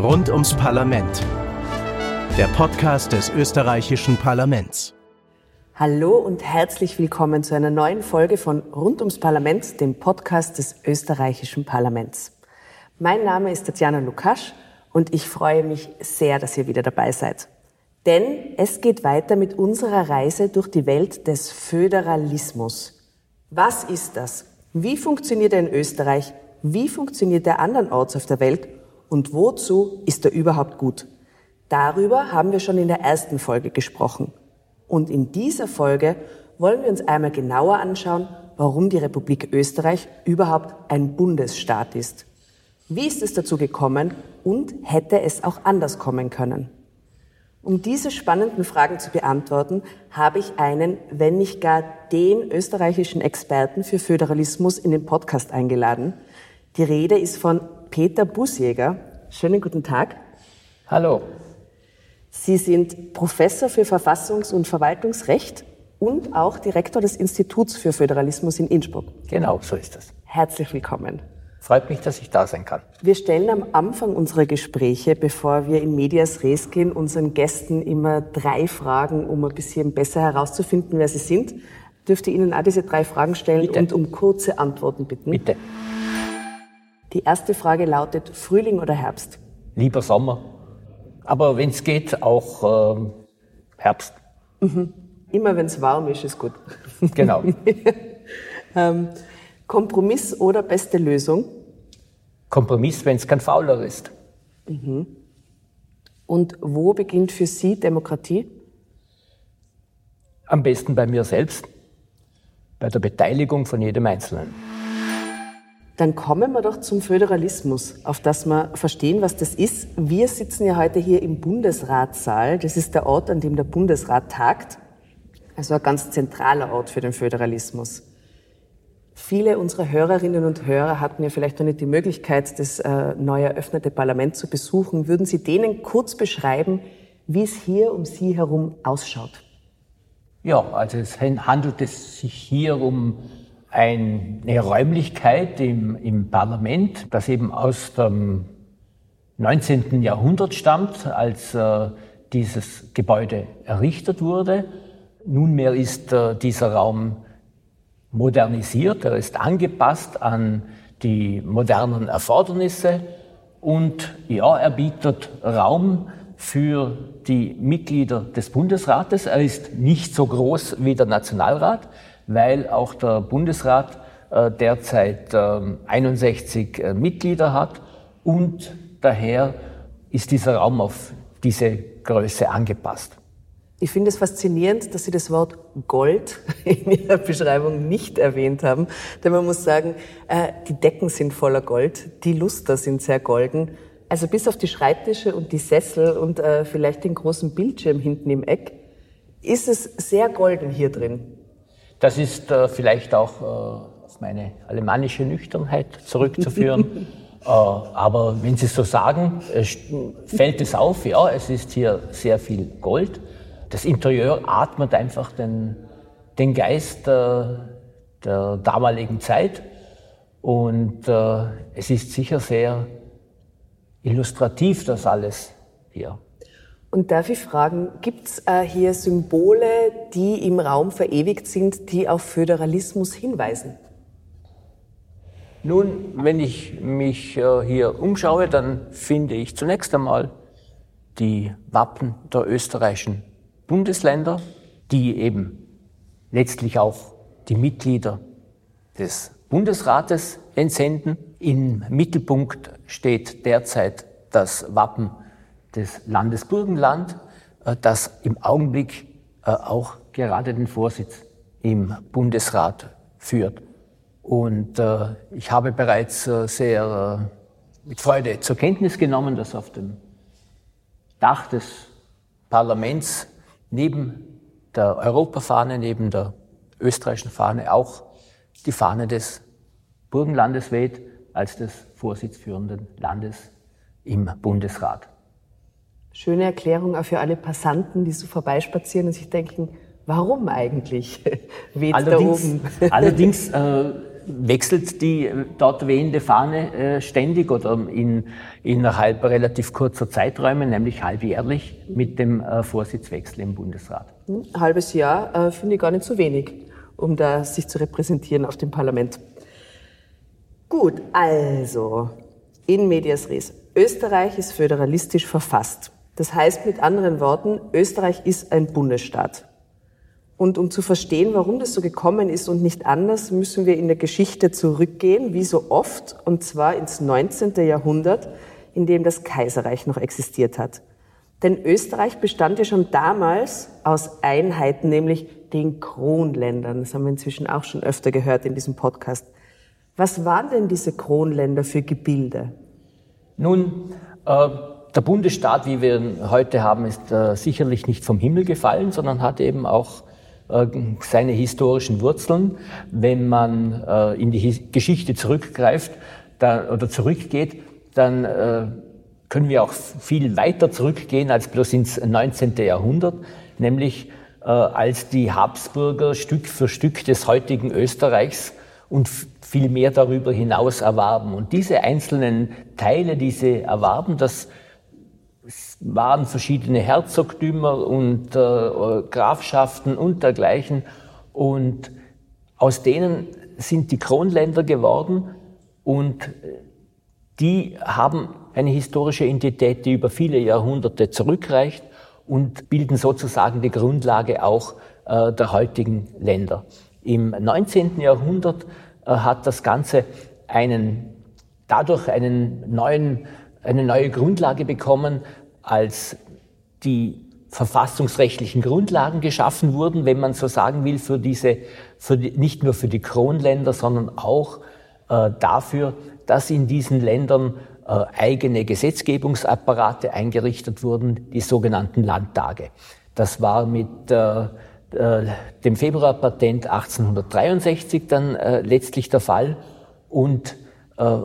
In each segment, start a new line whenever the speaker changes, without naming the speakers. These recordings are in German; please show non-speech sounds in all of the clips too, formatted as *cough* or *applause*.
Rund ums Parlament. Der Podcast des österreichischen Parlaments.
Hallo und herzlich willkommen zu einer neuen Folge von Rund ums Parlament, dem Podcast des österreichischen Parlaments. Mein Name ist Tatjana Lukasch und ich freue mich sehr, dass ihr wieder dabei seid. Denn es geht weiter mit unserer Reise durch die Welt des Föderalismus. Was ist das? Wie funktioniert er in Österreich? Wie funktioniert er andernorts auf der Welt? Und wozu ist er überhaupt gut? Darüber haben wir schon in der ersten Folge gesprochen. Und in dieser Folge wollen wir uns einmal genauer anschauen, warum die Republik Österreich überhaupt ein Bundesstaat ist. Wie ist es dazu gekommen und hätte es auch anders kommen können? Um diese spannenden Fragen zu beantworten, habe ich einen, wenn nicht gar den österreichischen Experten für Föderalismus in den Podcast eingeladen. Die Rede ist von Peter Busjäger. Schönen guten Tag.
Hallo.
Sie sind Professor für Verfassungs- und Verwaltungsrecht und auch Direktor des Instituts für Föderalismus in Innsbruck.
Genau, so ist es.
Herzlich willkommen.
Freut mich, dass ich da sein kann.
Wir stellen am Anfang unserer Gespräche, bevor wir in Medias Res gehen, unseren Gästen immer drei Fragen, um ein bisschen besser herauszufinden, wer sie sind. Dürfte Ihnen auch diese drei Fragen stellen
Bitte.
und um kurze Antworten bitten.
Bitte.
Die erste Frage lautet Frühling oder Herbst?
Lieber Sommer. Aber wenn es geht, auch ähm, Herbst.
Immer wenn es warm ist, ist gut. *laughs*
Genau. *laughs*
Ähm, Kompromiss oder beste Lösung?
Kompromiss, wenn es kein Fauler ist.
Und wo beginnt für Sie Demokratie?
Am besten bei mir selbst, bei der Beteiligung von jedem Einzelnen.
Dann kommen wir doch zum Föderalismus, auf das wir verstehen, was das ist. Wir sitzen ja heute hier im Bundesratssaal. Das ist der Ort, an dem der Bundesrat tagt. Also ein ganz zentraler Ort für den Föderalismus. Viele unserer Hörerinnen und Hörer hatten ja vielleicht noch nicht die Möglichkeit, das äh, neu eröffnete Parlament zu besuchen. Würden Sie denen kurz beschreiben, wie es hier um Sie herum ausschaut?
Ja, also es handelt es sich hier um eine Räumlichkeit im, im Parlament, das eben aus dem 19. Jahrhundert stammt, als äh, dieses Gebäude errichtet wurde. Nunmehr ist äh, dieser Raum modernisiert, er ist angepasst an die modernen Erfordernisse und ja, er bietet Raum für die Mitglieder des Bundesrates. Er ist nicht so groß wie der Nationalrat, weil auch der Bundesrat äh, derzeit ähm, 61 äh, Mitglieder hat und daher ist dieser Raum auf diese Größe angepasst.
Ich finde es faszinierend, dass Sie das Wort Gold *laughs* in Ihrer Beschreibung nicht erwähnt haben. Denn man muss sagen, äh, die Decken sind voller Gold, die Luster sind sehr golden. Also bis auf die Schreibtische und die Sessel und vielleicht den großen Bildschirm hinten im Eck ist es sehr golden hier drin.
Das ist äh, vielleicht auch äh, auf meine alemannische Nüchternheit zurückzuführen. *laughs* äh, aber wenn Sie so sagen, äh, fällt es auf, ja, es ist hier sehr viel Gold. Das Interieur atmet einfach den, den Geist äh, der damaligen Zeit. Und äh, es ist sicher sehr illustrativ, das alles hier.
Und darf ich fragen, gibt es äh, hier Symbole, die im Raum verewigt sind, die auf Föderalismus hinweisen?
Nun, wenn ich mich äh, hier umschaue, dann finde ich zunächst einmal die Wappen der österreichischen Bundesländer, die eben letztlich auch die Mitglieder des Bundesrates entsenden. Im Mittelpunkt steht derzeit das Wappen des Landes Burgenland, äh, das im Augenblick äh, auch gerade den Vorsitz im Bundesrat führt. Und äh, ich habe bereits sehr mit Freude zur Kenntnis genommen, dass auf dem Dach des Parlaments neben der Europafahne, neben der österreichischen Fahne auch die Fahne des Burgenlandes weht, als des vorsitzführenden Landes im Bundesrat.
Schöne Erklärung auch für alle Passanten, die so vorbeispazieren und sich denken, warum eigentlich *laughs* weht da
Allerdings,
oben? *laughs*
allerdings äh, wechselt die dort wehende Fahne äh, ständig oder in, innerhalb relativ kurzer Zeiträume, nämlich halbjährlich mit dem äh, Vorsitzwechsel im Bundesrat.
Ein hm, halbes Jahr äh, finde ich gar nicht so wenig, um da sich zu repräsentieren auf dem Parlament. Gut, also in medias res. Österreich ist föderalistisch verfasst. Das heißt mit anderen Worten, Österreich ist ein Bundesstaat. Und um zu verstehen, warum das so gekommen ist und nicht anders, müssen wir in der Geschichte zurückgehen, wie so oft, und zwar ins 19. Jahrhundert, in dem das Kaiserreich noch existiert hat. Denn Österreich bestand ja schon damals aus Einheiten, nämlich den Kronländern. Das haben wir inzwischen auch schon öfter gehört in diesem Podcast. Was waren denn diese Kronländer für Gebilde?
Nun, äh, der Bundesstaat, wie wir ihn heute haben, ist äh, sicherlich nicht vom Himmel gefallen, sondern hat eben auch äh, seine historischen Wurzeln. Wenn man äh, in die Geschichte zurückgreift dann, oder zurückgeht, dann äh, können wir auch viel weiter zurückgehen als bloß ins 19. Jahrhundert, nämlich als die Habsburger Stück für Stück des heutigen Österreichs und viel mehr darüber hinaus erwarben. Und diese einzelnen Teile, diese erwarben, das waren verschiedene Herzogtümer und äh, Grafschaften und dergleichen. Und aus denen sind die Kronländer geworden und die haben eine historische Identität, die über viele Jahrhunderte zurückreicht und bilden sozusagen die Grundlage auch äh, der heutigen Länder. Im 19. Jahrhundert äh, hat das Ganze einen, dadurch einen neuen eine neue Grundlage bekommen, als die verfassungsrechtlichen Grundlagen geschaffen wurden, wenn man so sagen will, für diese, für die, nicht nur für die Kronländer, sondern auch äh, dafür, dass in diesen Ländern äh, eigene Gesetzgebungsapparate eingerichtet wurden, die sogenannten Landtage. Das war mit äh, äh dem Februarpatent 1863 dann äh, letztlich der Fall und äh,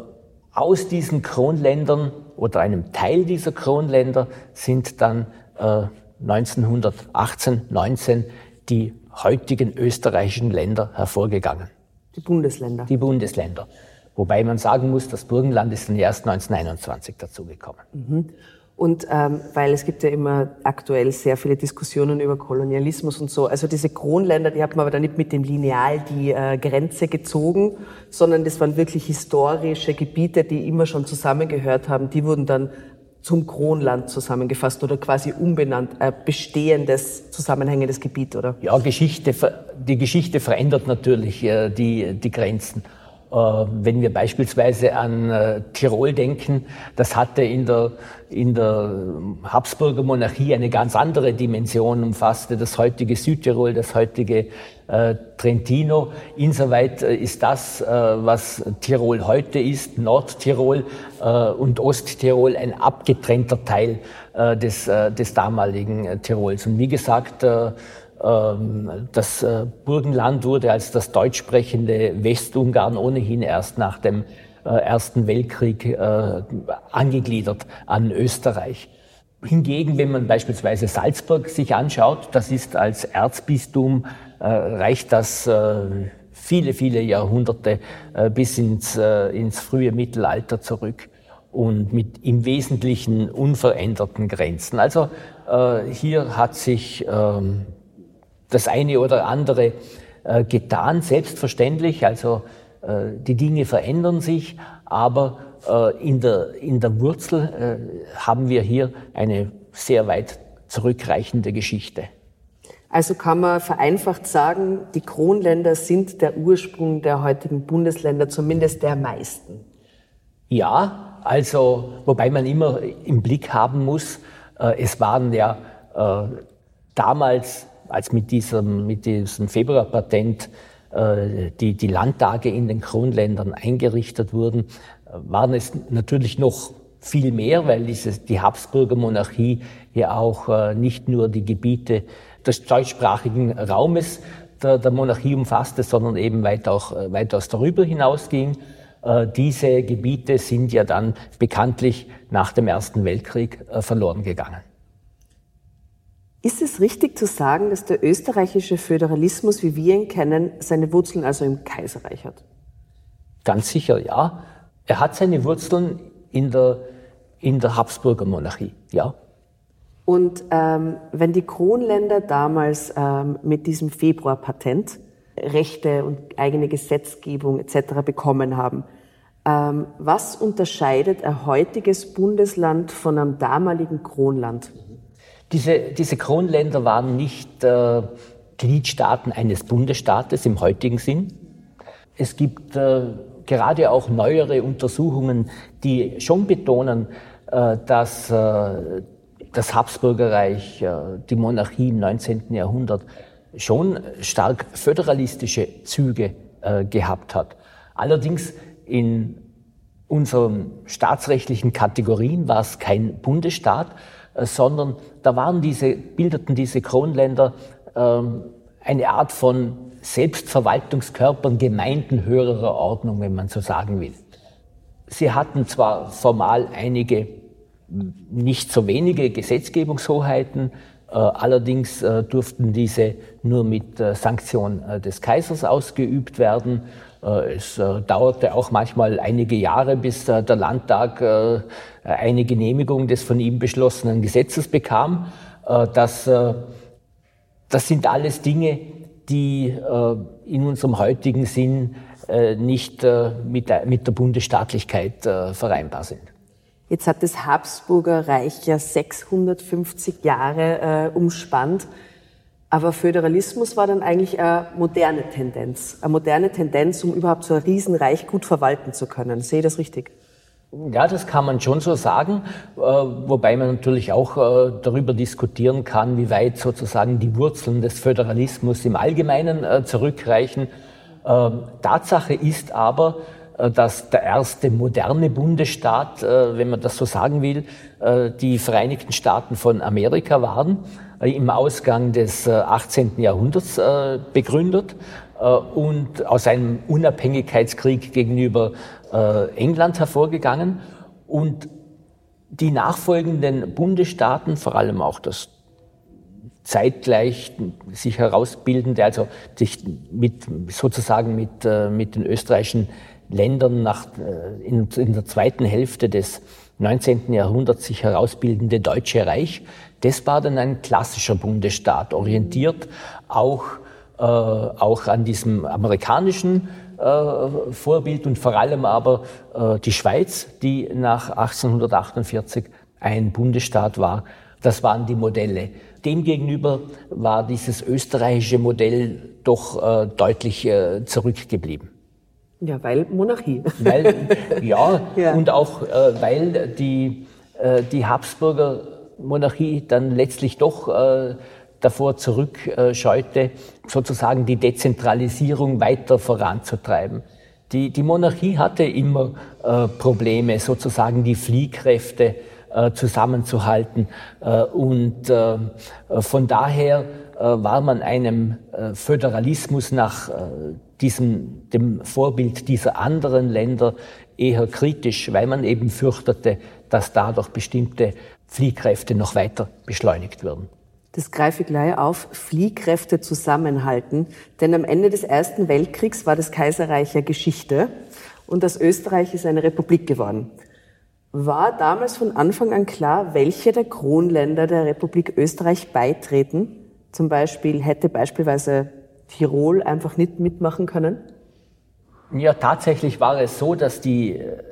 aus diesen Kronländern oder einem Teil dieser Kronländer sind dann äh, 1918, 19 die heutigen österreichischen Länder hervorgegangen.
Die Bundesländer.
Die Bundesländer. Wobei man sagen muss, das Burgenland ist dann erst 1921 dazugekommen.
Mhm. Und ähm, weil es gibt ja immer aktuell sehr viele Diskussionen über Kolonialismus und so. Also diese Kronländer, die hat man aber dann nicht mit dem Lineal die äh, Grenze gezogen, sondern das waren wirklich historische Gebiete, die immer schon zusammengehört haben. Die wurden dann zum Kronland zusammengefasst oder quasi umbenannt, äh, bestehendes, zusammenhängendes Gebiet, oder?
Ja, Geschichte, die Geschichte verändert natürlich äh, die, die Grenzen. Äh, wenn wir beispielsweise an äh, Tirol denken, das hatte in der, in der Habsburger Monarchie eine ganz andere Dimension, umfasste das heutige Südtirol, das heutige äh, Trentino. Insoweit ist das, was Tirol heute ist, Nordtirol und Osttirol, ein abgetrennter Teil des, des damaligen Tirols. Und wie gesagt, das äh, Burgenland wurde als das deutsch-sprechende Westungarn ohnehin erst nach dem äh, Ersten Weltkrieg äh, angegliedert an Österreich. Hingegen, wenn man beispielsweise Salzburg sich anschaut, das ist als Erzbistum, reicht das viele, viele Jahrhunderte bis ins, ins frühe Mittelalter zurück und mit im Wesentlichen unveränderten Grenzen. Also hier hat sich ähm, das eine oder andere äh, getan, selbstverständlich. Also äh, die Dinge verändern sich, aber äh, in, der, in der Wurzel äh, haben wir hier eine sehr weit zurückreichende Geschichte.
Also kann man vereinfacht sagen, die Kronländer sind der Ursprung der heutigen Bundesländer, zumindest der meisten.
Ja, also wobei man immer im Blick haben muss, äh, es waren ja äh, damals als mit diesem, mit diesem Februarpatent äh, die, die Landtage in den Kronländern eingerichtet wurden, waren es natürlich noch viel mehr, weil dieses, die Habsburger Monarchie ja auch äh, nicht nur die Gebiete des deutschsprachigen Raumes der, der Monarchie umfasste, sondern eben weit auch, äh, weitaus darüber hinausging. Äh, diese Gebiete sind ja dann bekanntlich nach dem Ersten Weltkrieg äh, verloren gegangen.
Ist es richtig zu sagen, dass der österreichische Föderalismus, wie wir ihn kennen, seine Wurzeln also im Kaiserreich hat?
Ganz sicher, ja. Er hat seine Wurzeln in der, in der Habsburger Monarchie, ja.
Und ähm, wenn die Kronländer damals ähm, mit diesem Februarpatent Rechte und eigene Gesetzgebung etc. bekommen haben, ähm, was unterscheidet ein heutiges Bundesland von einem damaligen Kronland?
Diese, diese Kronländer waren nicht äh, Gliedstaaten eines Bundesstaates im heutigen Sinn. Es gibt äh, gerade auch neuere Untersuchungen, die schon betonen, äh, dass äh, das Habsburgerreich, äh, die Monarchie im 19. Jahrhundert schon stark föderalistische Züge äh, gehabt hat. Allerdings in unseren staatsrechtlichen Kategorien war es kein Bundesstaat, sondern da waren diese, bildeten diese Kronländer ähm, eine Art von Selbstverwaltungskörpern, Gemeinden höherer Ordnung, wenn man so sagen will. Sie hatten zwar formal einige, nicht so wenige Gesetzgebungshoheiten, äh, allerdings äh, durften diese nur mit Sanktion des Kaisers ausgeübt werden. Es dauerte auch manchmal einige Jahre, bis der Landtag eine Genehmigung des von ihm beschlossenen Gesetzes bekam. Das, das sind alles Dinge, die äh, in unserem heutigen Sinn äh, nicht äh, mit, der, mit der Bundesstaatlichkeit äh, vereinbar sind.
Jetzt hat das Habsburger Reich ja 650 Jahre äh, umspannt. Aber Föderalismus war dann eigentlich eine moderne Tendenz. Eine moderne Tendenz, um überhaupt so ein Riesenreich gut verwalten zu können. Sehe ich das richtig?
Ja, das kann man schon so sagen, äh, wobei man natürlich auch äh, darüber diskutieren kann, wie weit sozusagen die Wurzeln des Föderalismus im Allgemeinen äh, zurückreichen. Ähm, Tatsache ist aber, dass der erste moderne Bundesstaat, wenn man das so sagen will, die Vereinigten Staaten von Amerika waren, im Ausgang des 18. Jahrhunderts begründet und aus einem Unabhängigkeitskrieg gegenüber äh, England hervorgegangen und die nachfolgenden Bundesstaaten, vor allem auch das zeitgleich sich herausbildende, also sich mit, sozusagen mit, äh, mit den österreichischen Ländern nach, äh, in, in der zweiten Hälfte des 19. Jahrhunderts sich herausbildende Deutsche Reich, das war dann ein klassischer Bundesstaat, orientiert auch, äh, auch an diesem amerikanischen äh, Vorbild und vor allem aber äh, die Schweiz, die nach 1848 ein Bundesstaat war. Das waren die Modelle. Demgegenüber war dieses österreichische Modell doch äh, deutlich äh, zurückgeblieben.
Ja, weil Monarchie.
Weil, *laughs* ja, ja, und auch äh, weil die, äh, die Habsburger Monarchie dann letztlich doch äh, davor zurückscheute, sozusagen die Dezentralisierung weiter voranzutreiben. Die, die Monarchie hatte immer äh, Probleme, sozusagen die Fliehkräfte äh, zusammenzuhalten. Äh, und äh, von daher äh, war man einem äh, Föderalismus nach diesem, dem Vorbild dieser anderen Länder eher kritisch, weil man eben fürchtete, dass dadurch bestimmte Fliehkräfte noch weiter beschleunigt würden
das greife ich gleich auf, Fliehkräfte zusammenhalten. Denn am Ende des Ersten Weltkriegs war das Kaiserreich ja Geschichte und das Österreich ist eine Republik geworden. War damals von Anfang an klar, welche der Kronländer der Republik Österreich beitreten? Zum Beispiel hätte beispielsweise Tirol einfach nicht mitmachen können?
Ja, tatsächlich war es so, dass die, äh,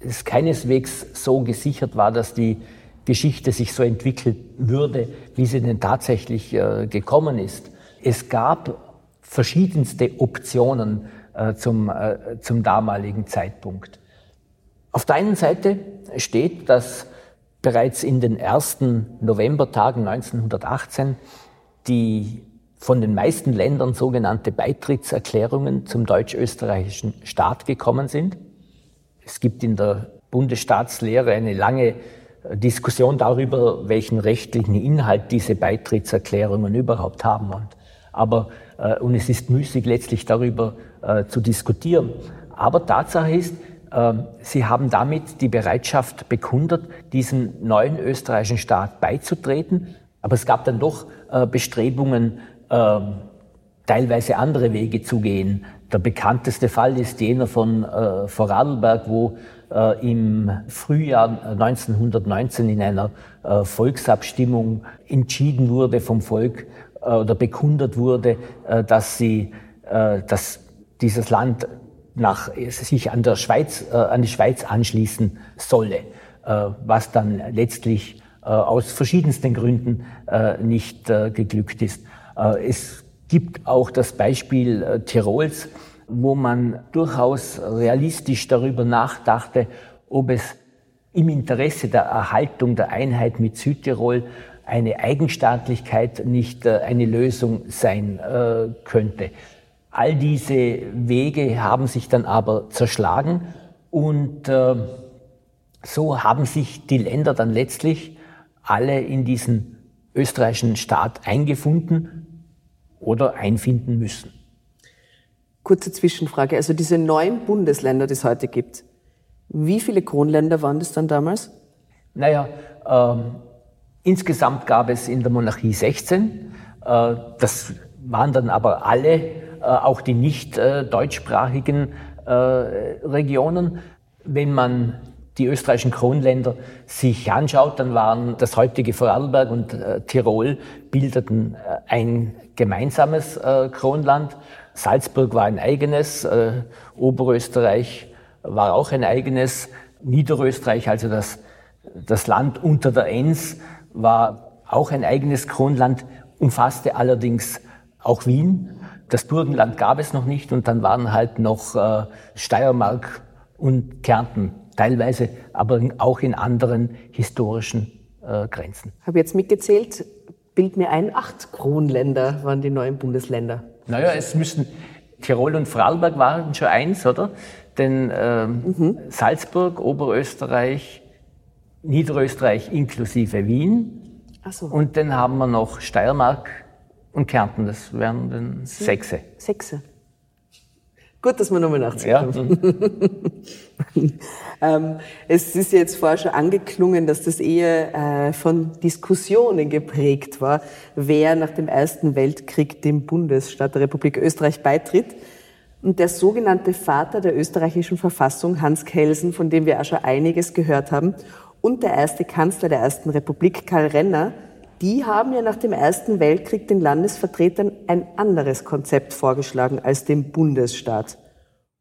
es keineswegs so gesichert war, dass die Geschichte sich so entwickelt würde, wie sie denn tatsächlich äh, gekommen ist. Es gab verschiedenste Optionen äh, zum, äh, zum damaligen Zeitpunkt. Auf der einen Seite steht, dass bereits in den ersten Novembertagen 1918 die von den meisten Ländern sogenannte Beitrittserklärungen zum deutsch-österreichischen Staat gekommen sind. Es gibt in der Bundesstaatslehre eine lange Diskussion darüber, welchen rechtlichen Inhalt diese Beitrittserklärungen überhaupt haben. Und, aber, äh, und es ist müßig, letztlich darüber äh, zu diskutieren. Aber Tatsache ist, äh, sie haben damit die Bereitschaft bekundet, diesem neuen österreichischen Staat beizutreten. Aber es gab dann doch äh, Bestrebungen, äh, teilweise andere Wege zu gehen. Der bekannteste Fall ist jener von äh, Vorarlberg, wo im Frühjahr 1919 in einer äh, Volksabstimmung entschieden wurde vom Volk äh, oder bekundet wurde, äh, dass sie, äh, dass dieses Land nach, sich an der Schweiz, an die Schweiz anschließen solle, was dann letztlich aus verschiedensten Gründen nicht geglückt ist. Es gibt auch das Beispiel Tirols, wo man durchaus realistisch darüber nachdachte, ob es im Interesse der Erhaltung der Einheit mit Südtirol eine Eigenstaatlichkeit nicht äh, eine Lösung sein äh, könnte. All diese Wege haben sich dann aber zerschlagen und äh, so haben sich die Länder dann letztlich alle in diesen österreichischen Staat eingefunden oder einfinden müssen.
Kurze Zwischenfrage. Also diese neun Bundesländer, die es heute gibt, wie viele Kronländer waren das dann damals?
Naja, ähm, insgesamt gab es in der Monarchie 16. Äh, das waren dann aber alle, äh, auch die nicht äh, deutschsprachigen äh, Regionen. Wenn man die österreichischen Kronländer sich anschaut, dann waren das heutige Vorarlberg und äh, Tirol bildeten äh, ein gemeinsames Kronland. Salzburg war ein eigenes, äh, Oberösterreich war auch ein eigenes, Niederösterreich, also das, das Land unter der Enns, war auch ein eigenes Kronland, umfasste allerdings auch Wien. Das Burgenland gab es noch nicht und dann waren halt noch äh, Steiermark und Kärnten, teilweise aber auch in anderen historischen äh, Grenzen.
Ich habe jetzt mitgezählt, bild mir ein, acht Kronländer waren die neuen Bundesländer.
Naja, es müssen, Tirol und Vorarlberg waren schon eins, oder? Denn ähm, mhm. Salzburg, Oberösterreich, Niederösterreich inklusive Wien. Ach so. Und dann haben wir noch Steiermark und Kärnten, das wären dann Sechse.
Sechse. Gut, dass wir nochmal nachziehen. Ja. *laughs* ähm, es ist jetzt vorher schon angeklungen, dass das eher äh, von Diskussionen geprägt war, wer nach dem Ersten Weltkrieg dem Bundesstaat der Republik Österreich beitritt. Und der sogenannte Vater der österreichischen Verfassung, Hans Kelsen, von dem wir auch schon einiges gehört haben, und der erste Kanzler der Ersten Republik, Karl Renner, die haben ja nach dem Ersten Weltkrieg den Landesvertretern ein anderes Konzept vorgeschlagen als dem Bundesstaat.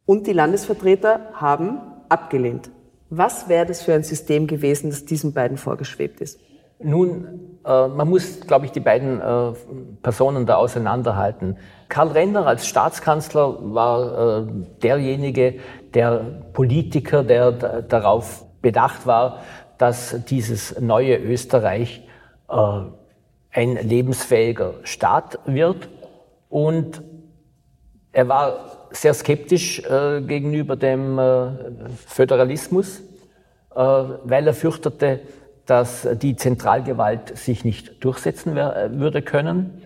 Und die Landesvertreter haben abgelehnt. Was wäre das für ein System gewesen, das diesen beiden vorgeschwebt ist?
Nun, äh, man muss, glaube ich, die beiden äh, Personen da auseinanderhalten. Karl Renner als Staatskanzler war äh, derjenige, der Politiker, der darauf bedacht war, dass dieses neue Österreich ein lebensfähiger Staat wird. Und er war sehr skeptisch äh, gegenüber dem äh, Föderalismus, äh, weil er fürchtete, dass die Zentralgewalt sich nicht durchsetzen würde können.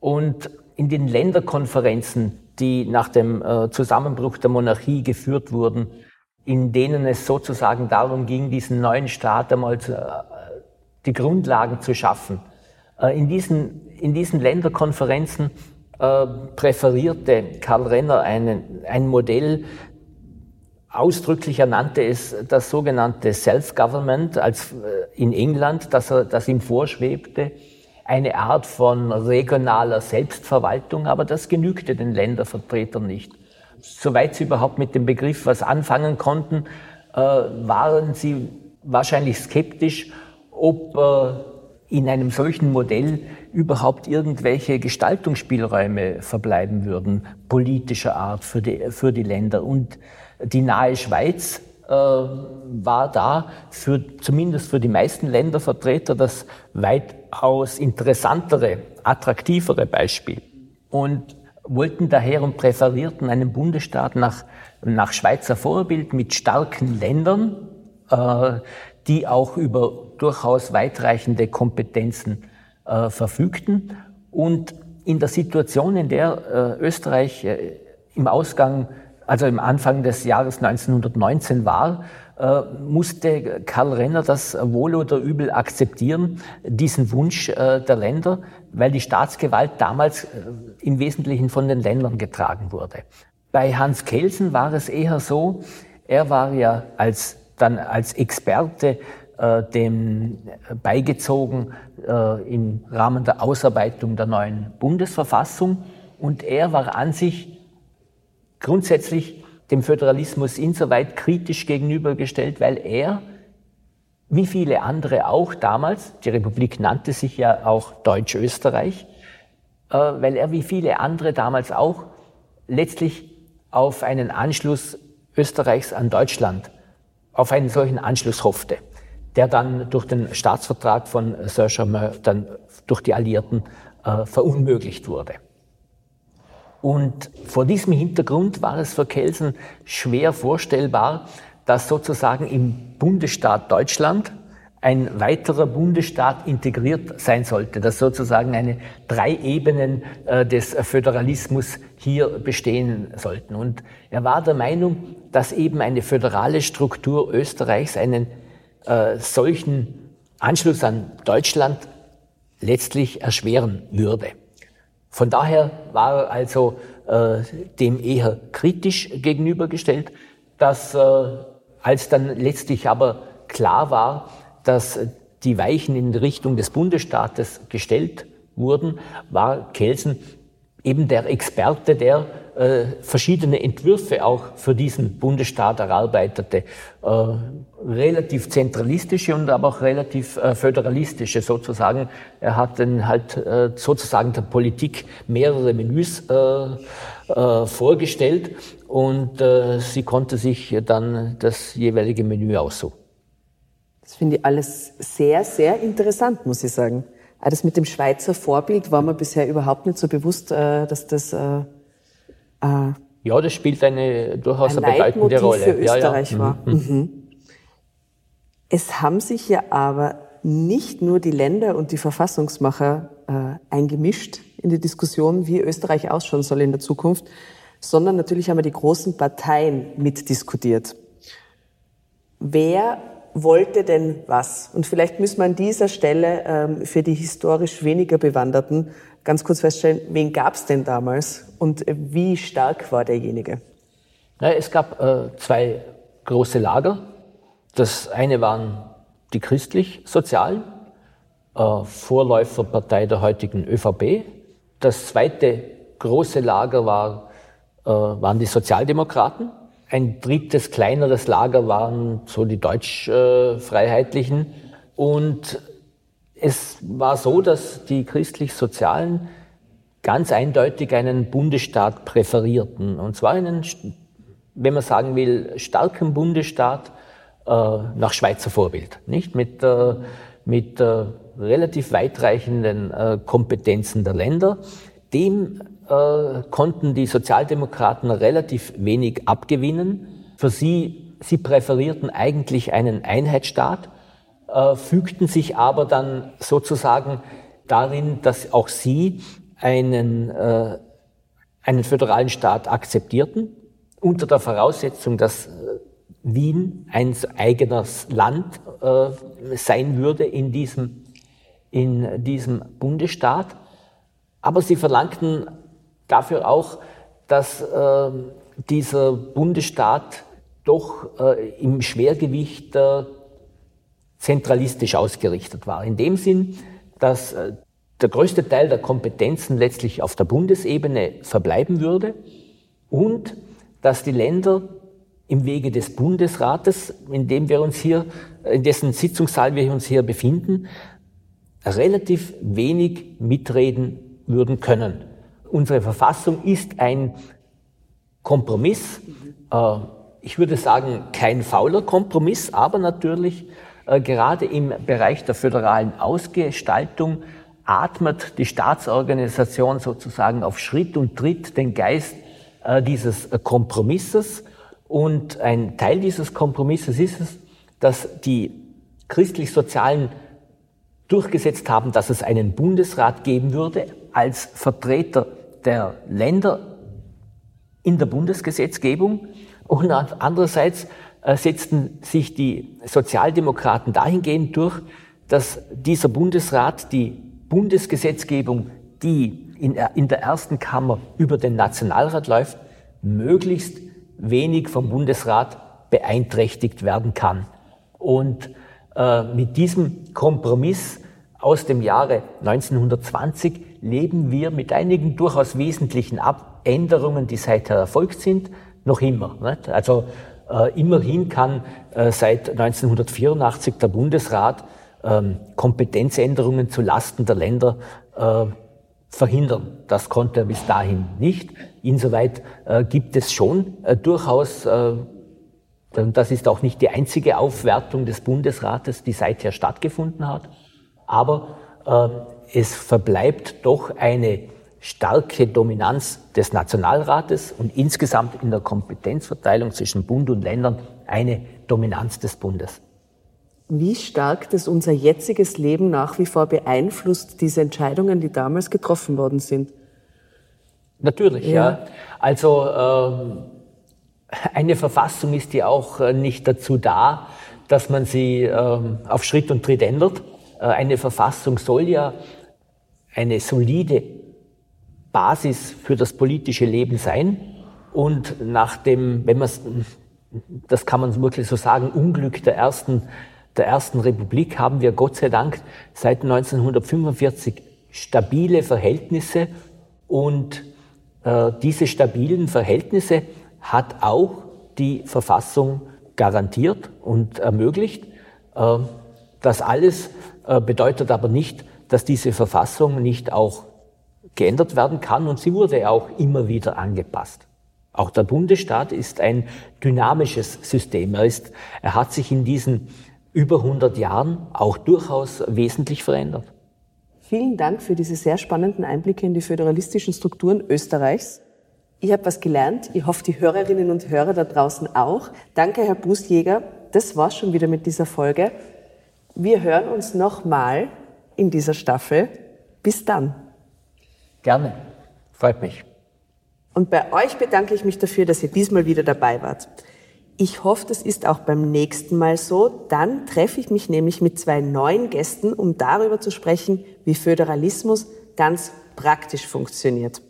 Und in den Länderkonferenzen, die nach dem äh, Zusammenbruch der Monarchie geführt wurden, in denen es sozusagen darum ging, diesen neuen Staat einmal zu, die Grundlagen zu schaffen. Äh, in diesen, in diesen Länderkonferenzen äh, präferierte Karl Renner einen, ein Modell, ausdrücklich er nannte es das sogenannte Self-Government äh, in England, das, er, das ihm vorschwebte, eine Art von regionaler Selbstverwaltung, aber das genügte den Ländervertretern nicht. Soweit sie überhaupt mit dem Begriff was anfangen konnten, waren sie wahrscheinlich skeptisch ob äh, in einem solchen Modell überhaupt irgendwelche Gestaltungsspielräume verbleiben würden, politischer Art für die, für die Länder. Und die nahe Schweiz äh, war da für, zumindest für die meisten Ländervertreter das weitaus interessantere, attraktivere Beispiel. Und wollten daher und präferierten einen Bundesstaat nach, nach Schweizer Vorbild mit starken Ländern, äh, die auch über durchaus weitreichende Kompetenzen äh, verfügten. Und in der Situation, in der äh, Österreich äh, im Ausgang, also im Anfang des Jahres 1919 war, äh, musste Karl Renner das wohl oder übel akzeptieren, diesen Wunsch äh, der Länder, weil die Staatsgewalt damals äh, im Wesentlichen von den Ländern getragen wurde. Bei Hans Kelsen war es eher so, er war ja als, dann als Experte äh, dem beigezogen äh, im Rahmen der Ausarbeitung der neuen Bundesverfassung. Und er war an sich grundsätzlich dem Föderalismus insoweit kritisch gegenübergestellt, weil er, wie viele andere auch damals, die Republik nannte sich ja auch Deutsch-Österreich, äh, weil er wie viele andere damals auch letztlich auf einen Anschluss Österreichs an Deutschland, auf einen solchen Anschluss hoffte, der dann durch den Staatsvertrag von Saint-Germain dann durch die Alliierten äh, verunmöglicht wurde. Und vor diesem Hintergrund war es für Kelsen schwer vorstellbar, dass sozusagen im Bundesstaat Deutschland ein weiterer Bundesstaat integriert sein sollte, dass sozusagen eine drei Ebenen äh, des Föderalismus hier bestehen sollten. Und er war der Meinung, dass eben eine föderale Struktur Österreichs einen äh, solchen Anschluss an Deutschland letztlich erschweren würde. Von daher war er also äh, dem eher kritisch gegenübergestellt, dass äh, als dann letztlich aber klar war, dass die Weichen in Richtung des Bundesstaates gestellt wurden, war Kelsen eben der Experte, der äh, verschiedene Entwürfe auch für diesen Bundesstaat erarbeitete. Äh, relativ zentralistische und aber auch relativ äh, föderalistische sozusagen. Er hat dann halt äh, sozusagen der Politik mehrere Menüs äh, äh, vorgestellt und sie konnte sich dann das jeweilige Menü aussuchen.
Das finde ich alles sehr, sehr interessant, muss ich sagen. Auch das mit dem Schweizer Vorbild war mir bisher überhaupt nicht so bewusst, dass das
äh, ja, das spielt eine durchaus ein eine bedeutende Leitmotiv Rolle.
für Österreich ja, ja. war. Mhm. Mhm. Es haben sich ja aber nicht nur die Länder und die Verfassungsmacher äh, eingemischt in die Diskussion, wie Österreich ausschauen soll in der Zukunft, sondern natürlich haben wir die großen Parteien mitdiskutiert. Wer wollte denn was? Und vielleicht müssen wir an dieser Stelle ähm, für die historisch weniger Bewanderten ganz kurz feststellen, wen gab es denn damals und wie stark war derjenige?
Na, es gab äh, zwei große Lager. Das eine waren die christlich-sozialen, äh, Vorläuferpartei der heutigen ÖVP. Das zweite große Lager war, äh, waren die Sozialdemokraten. Ein drittes, kleineres Lager waren so die Deutschfreiheitlichen. Und es war so, dass die christlich-sozialen ganz eindeutig einen Bundesstaat präferierten. Und zwar einen, wenn man sagen will, starken Bundesstaat äh, nach Schweizer Vorbild. Nicht mit, äh, mit äh, relativ weitreichenden äh, Kompetenzen der Länder. Dem äh, konnten die Sozialdemokraten relativ wenig abgewinnen. Für sie, sie präferierten eigentlich einen Einheitsstaat äh, fügten sich aber dann sozusagen darin, dass auch sie einen, äh, einen föderalen Staat akzeptierten, unter der Voraussetzung, dass äh, Wien ein eigenes Land sein würde in diesem, in diesem Bundesstaat. Aber sie verlangten dafür auch, dass äh, dieser Bundesstaat doch äh, im Schwergewicht der zentralistisch ausgerichtet war. In dem Sinn, dass äh, der größte Teil der Kompetenzen letztlich auf der Bundesebene verbleiben würde und dass die Länder im Wege des Bundesrates, in dem wir uns hier, in dessen Sitzungssaal wir uns hier befinden, relativ wenig mitreden würden können. Unsere Verfassung ist ein Kompromiss, äh, ich würde sagen kein fauler Kompromiss, aber natürlich äh, gerade im Bereich der föderalen Ausgestaltung atmet die Staatsorganisation sozusagen auf Schritt und Tritt den Geist äh, dieses Kompromisses. Und ein Teil dieses Kompromisses ist es, dass die christlich-sozialen durchgesetzt haben, dass es einen Bundesrat geben würde als Vertreter der Länder in der Bundesgesetzgebung und andererseits äh, setzten sich die Sozialdemokraten dahingehend durch, dass dieser Bundesrat die Bundesgesetzgebung, die in, der ersten Kammer über den Nationalrat läuft, möglichst wenig vom Bundesrat beeinträchtigt werden kann. Und äh, mit diesem Kompromiss aus dem Jahre 1920 leben wir mit einigen durchaus wesentlichen Änderungen, die seither erfolgt sind, noch immer. Nicht? Also äh, immerhin kann äh, seit 1984 der Bundesrat ähm, Kompetenzänderungen zu Lasten der Länder äh, verhindern. Das konnte er bis dahin nicht. Insoweit äh, gibt es schon äh, durchaus, äh, das ist auch nicht die einzige Aufwertung des Bundesrates, die seither stattgefunden hat, aber äh, es verbleibt doch eine starke Dominanz des Nationalrates und insgesamt in der Kompetenzverteilung zwischen Bund und Ländern eine Dominanz des Bundes.
Wie stark das unser jetziges Leben nach wie vor beeinflusst, diese Entscheidungen, die damals getroffen worden sind?
Natürlich, ja. ja. Also ähm, eine Verfassung ist ja auch äh, nicht dazu da, dass man sie ähm, auf Schritt und Tritt ändert. Äh, eine Verfassung soll ja eine solide Basis für das politische Leben sein. Und nach dem, wenn man das kann man wirklich so sagen, Unglück der ersten der Ersten Republik haben wir Gott sei Dank seit 1945 stabile Verhältnisse und äh, diese stabilen Verhältnisse hat auch die Verfassung garantiert und ermöglicht. Äh, das alles äh, bedeutet aber nicht, dass diese Verfassung nicht auch geändert werden kann und sie wurde auch immer wieder angepasst. Auch der Bundesstaat ist ein dynamisches System. Er, ist, er hat sich in diesen über 100 Jahren auch durchaus wesentlich verändert.
Vielen Dank für diese sehr spannenden Einblicke in die föderalistischen Strukturen Österreichs. Ich habe was gelernt. Ich hoffe, die Hörerinnen und Hörer da draußen auch. Danke, Herr Bußjäger. Das war's schon wieder mit dieser Folge. Wir hören uns nochmal in dieser Staffel. Bis dann.
Gerne. Freut mich.
Und bei euch bedanke ich mich dafür, dass ihr diesmal wieder dabei wart. Ich hoffe, das ist auch beim nächsten Mal so. Dann treffe ich mich nämlich mit zwei neuen Gästen, um darüber zu sprechen, wie Föderalismus ganz praktisch funktioniert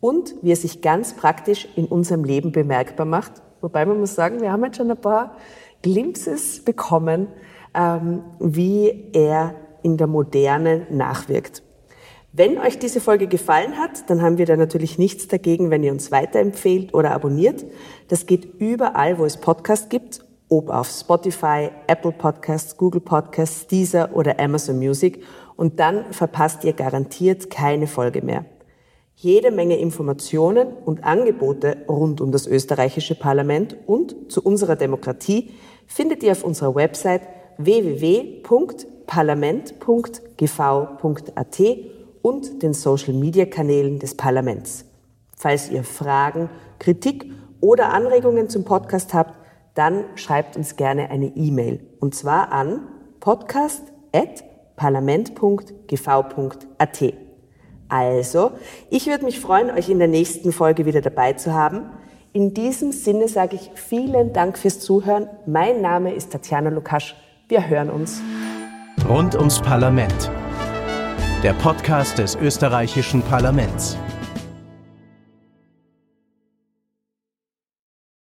und wie er sich ganz praktisch in unserem Leben bemerkbar macht. Wobei man muss sagen, wir haben jetzt schon ein paar Glimpses bekommen, ähm, wie er in der Moderne nachwirkt. Wenn euch diese Folge gefallen hat, dann haben wir da natürlich nichts dagegen, wenn ihr uns weiterempfehlt oder abonniert. Das geht überall, wo es Podcasts gibt, ob auf Spotify, Apple Podcasts, Google Podcasts, Deezer oder Amazon Music. Und dann verpasst ihr garantiert keine Folge mehr. Jede Menge Informationen und Angebote rund um das österreichische Parlament und zu unserer Demokratie findet ihr auf unserer Website www.parlament.gv.at und den Social-Media-Kanälen des Parlaments. Falls ihr Fragen, Kritik oder Anregungen zum Podcast habt, dann schreibt uns gerne eine E-Mail und zwar an podcast.parlament.gv.at. Also, ich würde mich freuen, euch in der nächsten Folge wieder dabei zu haben. In diesem Sinne sage ich vielen Dank fürs Zuhören. Mein Name ist Tatjana Lukasch. Wir hören uns.
Rund ums Parlament der Podcast des österreichischen Parlaments.